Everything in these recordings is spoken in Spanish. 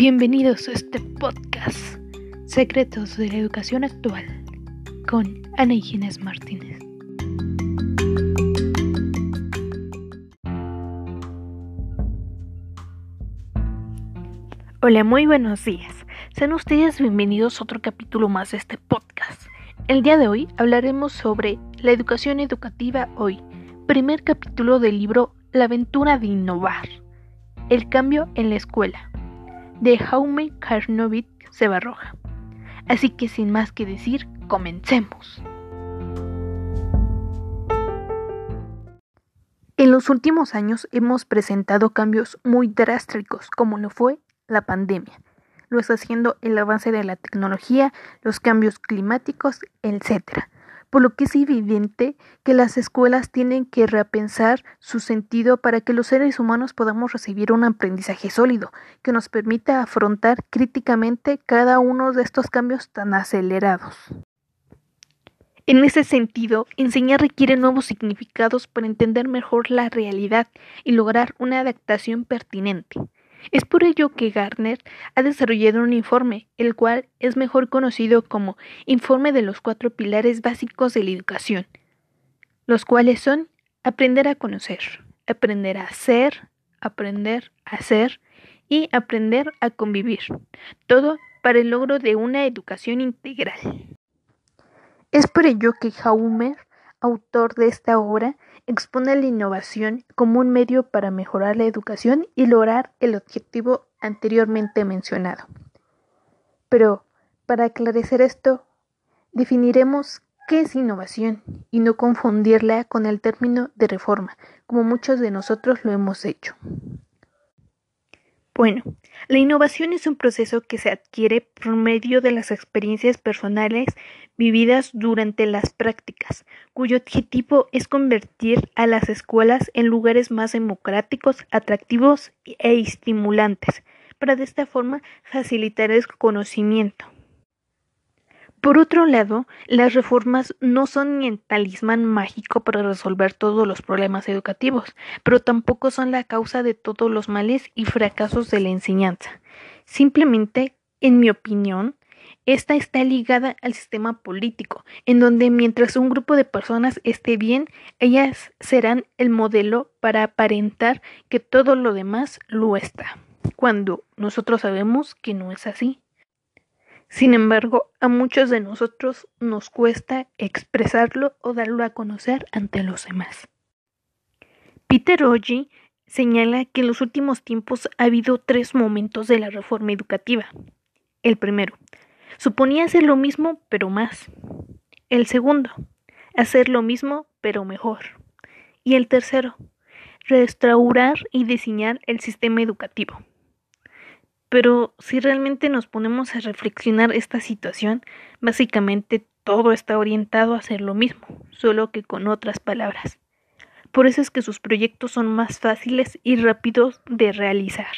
Bienvenidos a este podcast, Secretos de la Educación Actual, con Ana Ginés Martínez. Hola, muy buenos días. Sean ustedes bienvenidos a otro capítulo más de este podcast. El día de hoy hablaremos sobre la educación educativa hoy, primer capítulo del libro La aventura de innovar, el cambio en la escuela de Jaume Karnovic Cebarroja. Así que sin más que decir, comencemos. En los últimos años hemos presentado cambios muy drásticos, como lo fue la pandemia. Lo está haciendo el avance de la tecnología, los cambios climáticos, etc por lo que es evidente que las escuelas tienen que repensar su sentido para que los seres humanos podamos recibir un aprendizaje sólido que nos permita afrontar críticamente cada uno de estos cambios tan acelerados. En ese sentido, enseñar requiere nuevos significados para entender mejor la realidad y lograr una adaptación pertinente. Es por ello que Gartner ha desarrollado un informe, el cual es mejor conocido como Informe de los cuatro pilares básicos de la educación, los cuales son aprender a conocer, aprender a ser, aprender a hacer y aprender a convivir, todo para el logro de una educación integral. Es por ello que Jaumer, autor de esta obra, expone la innovación como un medio para mejorar la educación y lograr el objetivo anteriormente mencionado. Pero, para aclarecer esto, definiremos qué es innovación y no confundirla con el término de reforma, como muchos de nosotros lo hemos hecho. Bueno, la innovación es un proceso que se adquiere por medio de las experiencias personales vividas durante las prácticas, cuyo objetivo es convertir a las escuelas en lugares más democráticos, atractivos e estimulantes, para de esta forma facilitar el conocimiento. Por otro lado, las reformas no son ni el talismán mágico para resolver todos los problemas educativos, pero tampoco son la causa de todos los males y fracasos de la enseñanza. Simplemente, en mi opinión, esta está ligada al sistema político, en donde mientras un grupo de personas esté bien, ellas serán el modelo para aparentar que todo lo demás lo está, cuando nosotros sabemos que no es así. Sin embargo, a muchos de nosotros nos cuesta expresarlo o darlo a conocer ante los demás. Peter Oji señala que en los últimos tiempos ha habido tres momentos de la reforma educativa. El primero, suponía hacer lo mismo pero más. El segundo, hacer lo mismo pero mejor. Y el tercero, restaurar y diseñar el sistema educativo. Pero si realmente nos ponemos a reflexionar esta situación, básicamente todo está orientado a hacer lo mismo, solo que con otras palabras. Por eso es que sus proyectos son más fáciles y rápidos de realizar.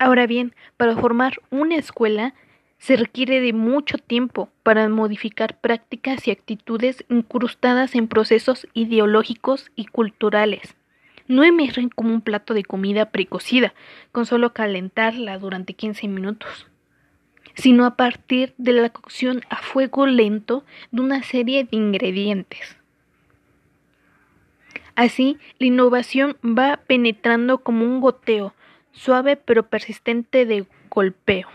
Ahora bien, para formar una escuela se requiere de mucho tiempo para modificar prácticas y actitudes incrustadas en procesos ideológicos y culturales no emergen como un plato de comida precocida, con solo calentarla durante 15 minutos, sino a partir de la cocción a fuego lento de una serie de ingredientes. Así, la innovación va penetrando como un goteo, suave pero persistente de golpeo.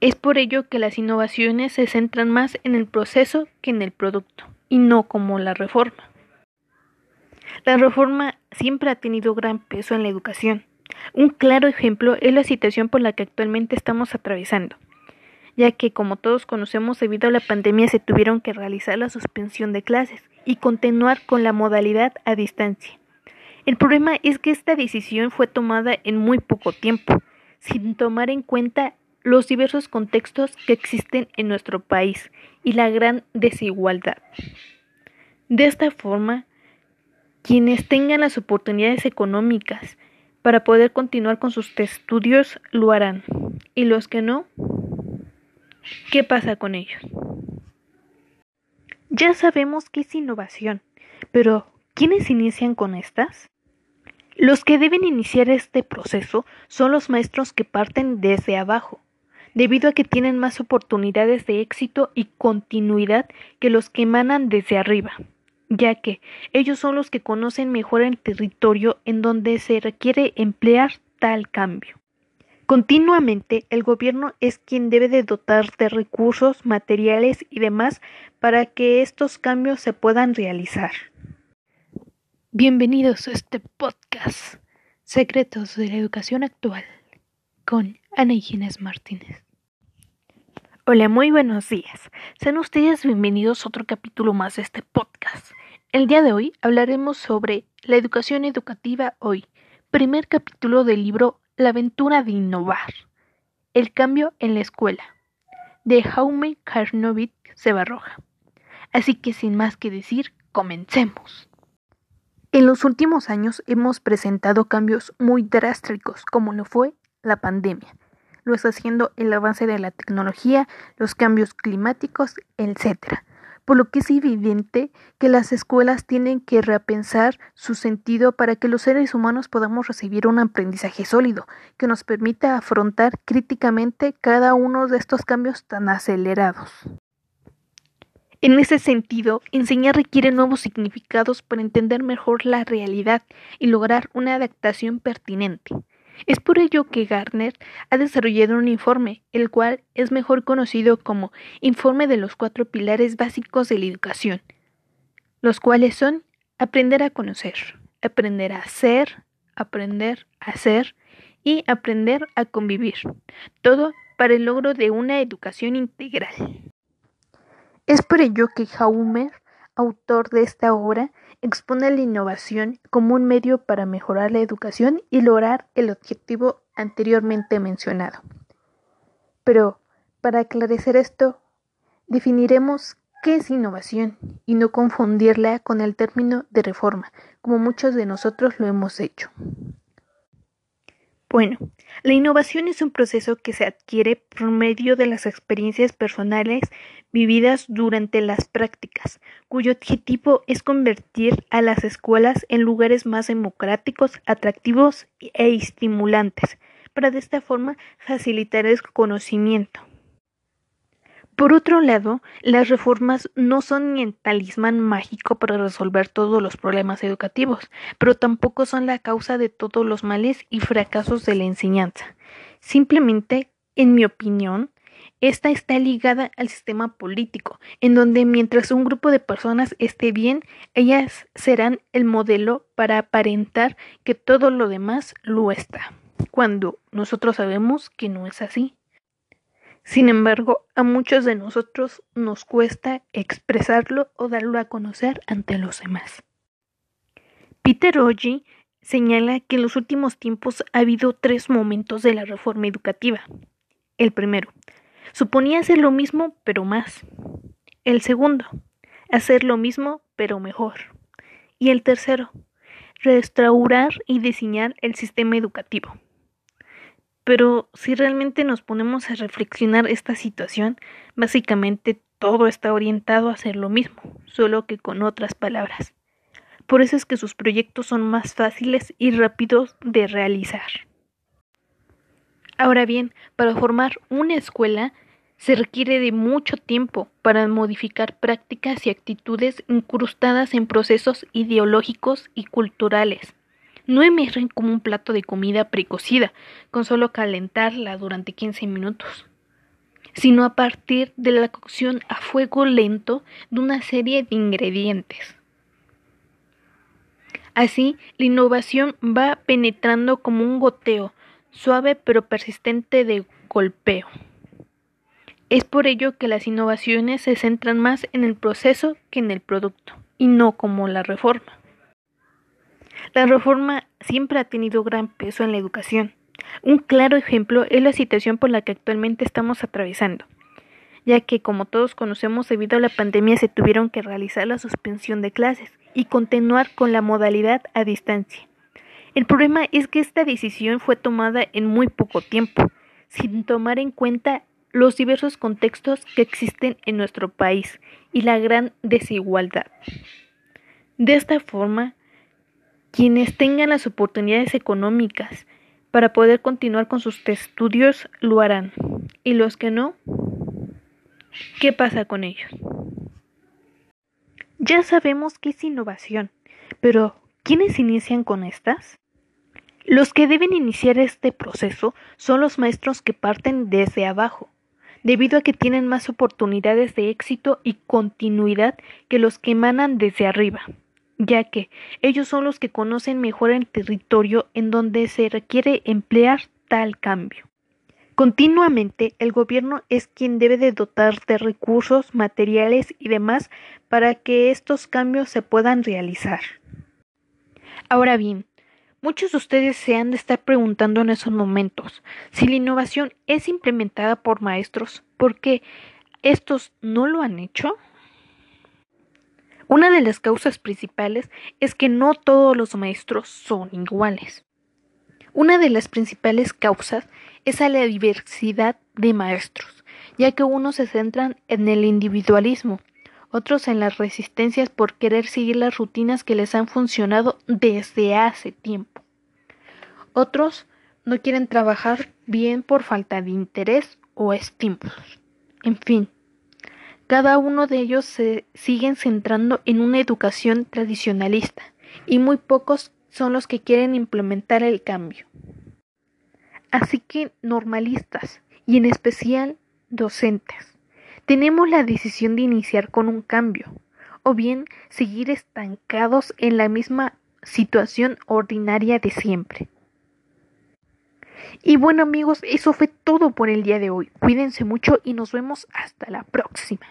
Es por ello que las innovaciones se centran más en el proceso que en el producto, y no como la reforma. La reforma siempre ha tenido gran peso en la educación. Un claro ejemplo es la situación por la que actualmente estamos atravesando, ya que como todos conocemos debido a la pandemia se tuvieron que realizar la suspensión de clases y continuar con la modalidad a distancia. El problema es que esta decisión fue tomada en muy poco tiempo, sin tomar en cuenta los diversos contextos que existen en nuestro país y la gran desigualdad. De esta forma, quienes tengan las oportunidades económicas para poder continuar con sus estudios lo harán. Y los que no, ¿qué pasa con ellos? Ya sabemos que es innovación, pero ¿quiénes inician con estas? Los que deben iniciar este proceso son los maestros que parten desde abajo, debido a que tienen más oportunidades de éxito y continuidad que los que emanan desde arriba, ya que ellos son los que conocen mejor el territorio en donde se requiere emplear tal cambio. Continuamente el gobierno es quien debe de dotar de recursos, materiales y demás para que estos cambios se puedan realizar. Bienvenidos a este podcast Secretos de la Educación Actual con Ana Inés Martínez. Hola, muy buenos días. Sean ustedes bienvenidos a otro capítulo más de este podcast. El día de hoy hablaremos sobre la educación educativa hoy, primer capítulo del libro La aventura de innovar. El cambio en la escuela, de Jaume Karnovich Sebarroja. Así que sin más que decir, comencemos. En los últimos años hemos presentado cambios muy drásticos, como lo fue la pandemia. Lo está haciendo el avance de la tecnología, los cambios climáticos, etc. Por lo que es evidente que las escuelas tienen que repensar su sentido para que los seres humanos podamos recibir un aprendizaje sólido que nos permita afrontar críticamente cada uno de estos cambios tan acelerados. En ese sentido, enseñar requiere nuevos significados para entender mejor la realidad y lograr una adaptación pertinente. Es por ello que Gartner ha desarrollado un informe, el cual es mejor conocido como Informe de los cuatro pilares básicos de la educación, los cuales son aprender a conocer, aprender a ser, aprender a hacer y aprender a convivir, todo para el logro de una educación integral. Es por ello que Jaume, autor de esta obra, expone la innovación como un medio para mejorar la educación y lograr el objetivo anteriormente mencionado. Pero, para aclarecer esto, definiremos qué es innovación y no confundirla con el término de reforma, como muchos de nosotros lo hemos hecho. Bueno, la innovación es un proceso que se adquiere por medio de las experiencias personales vividas durante las prácticas, cuyo objetivo es convertir a las escuelas en lugares más democráticos, atractivos e estimulantes, para de esta forma facilitar el conocimiento. Por otro lado, las reformas no son ni el talismán mágico para resolver todos los problemas educativos, pero tampoco son la causa de todos los males y fracasos de la enseñanza. Simplemente, en mi opinión, esta está ligada al sistema político, en donde mientras un grupo de personas esté bien, ellas serán el modelo para aparentar que todo lo demás lo está, cuando nosotros sabemos que no es así. Sin embargo, a muchos de nosotros nos cuesta expresarlo o darlo a conocer ante los demás. Peter Oji señala que en los últimos tiempos ha habido tres momentos de la reforma educativa. El primero, suponía hacer lo mismo pero más. El segundo, hacer lo mismo pero mejor. Y el tercero, restaurar y diseñar el sistema educativo. Pero si realmente nos ponemos a reflexionar esta situación, básicamente todo está orientado a hacer lo mismo, solo que con otras palabras. Por eso es que sus proyectos son más fáciles y rápidos de realizar. Ahora bien, para formar una escuela se requiere de mucho tiempo para modificar prácticas y actitudes incrustadas en procesos ideológicos y culturales no emergen como un plato de comida precocida, con solo calentarla durante 15 minutos, sino a partir de la cocción a fuego lento de una serie de ingredientes. Así, la innovación va penetrando como un goteo, suave pero persistente de golpeo. Es por ello que las innovaciones se centran más en el proceso que en el producto, y no como la reforma. La reforma siempre ha tenido gran peso en la educación. Un claro ejemplo es la situación por la que actualmente estamos atravesando, ya que como todos conocemos debido a la pandemia se tuvieron que realizar la suspensión de clases y continuar con la modalidad a distancia. El problema es que esta decisión fue tomada en muy poco tiempo, sin tomar en cuenta los diversos contextos que existen en nuestro país y la gran desigualdad. De esta forma, Quienes tengan las oportunidades económicas para poder continuar con sus estudios lo harán. Y los que no, ¿qué pasa con ellos? Ya sabemos que es innovación, pero ¿quiénes inician con estas? Los que deben iniciar este proceso son los maestros que parten desde abajo, debido a que tienen más oportunidades de éxito y continuidad que los que emanan desde arriba, ya que ellos son los que conocen mejor el territorio en donde se requiere emplear tal cambio. Continuamente el gobierno es quien debe de dotar de recursos, materiales y demás para que estos cambios se puedan realizar. Ahora bien, Muchos de ustedes se han de estar preguntando en esos momentos si la innovación es implementada por maestros, porque estos no lo han hecho. Una de las causas principales es que no todos los maestros son iguales. Una de las principales causas es a la diversidad de maestros, ya que unos se centran en el individualismo, otros en las resistencias por querer seguir las rutinas que les han funcionado desde hace tiempo. Otros no quieren trabajar bien por falta de interés o estímulos. En fin, cada uno de ellos se siguen centrando en una educación tradicionalista y muy pocos son los que quieren implementar el cambio. Así que normalistas y en especial docentes tenemos la decisión de iniciar con un cambio, o bien seguir estancados en la misma situación ordinaria de siempre. Y bueno amigos, eso fue todo por el día de hoy. Cuídense mucho y nos vemos hasta la próxima.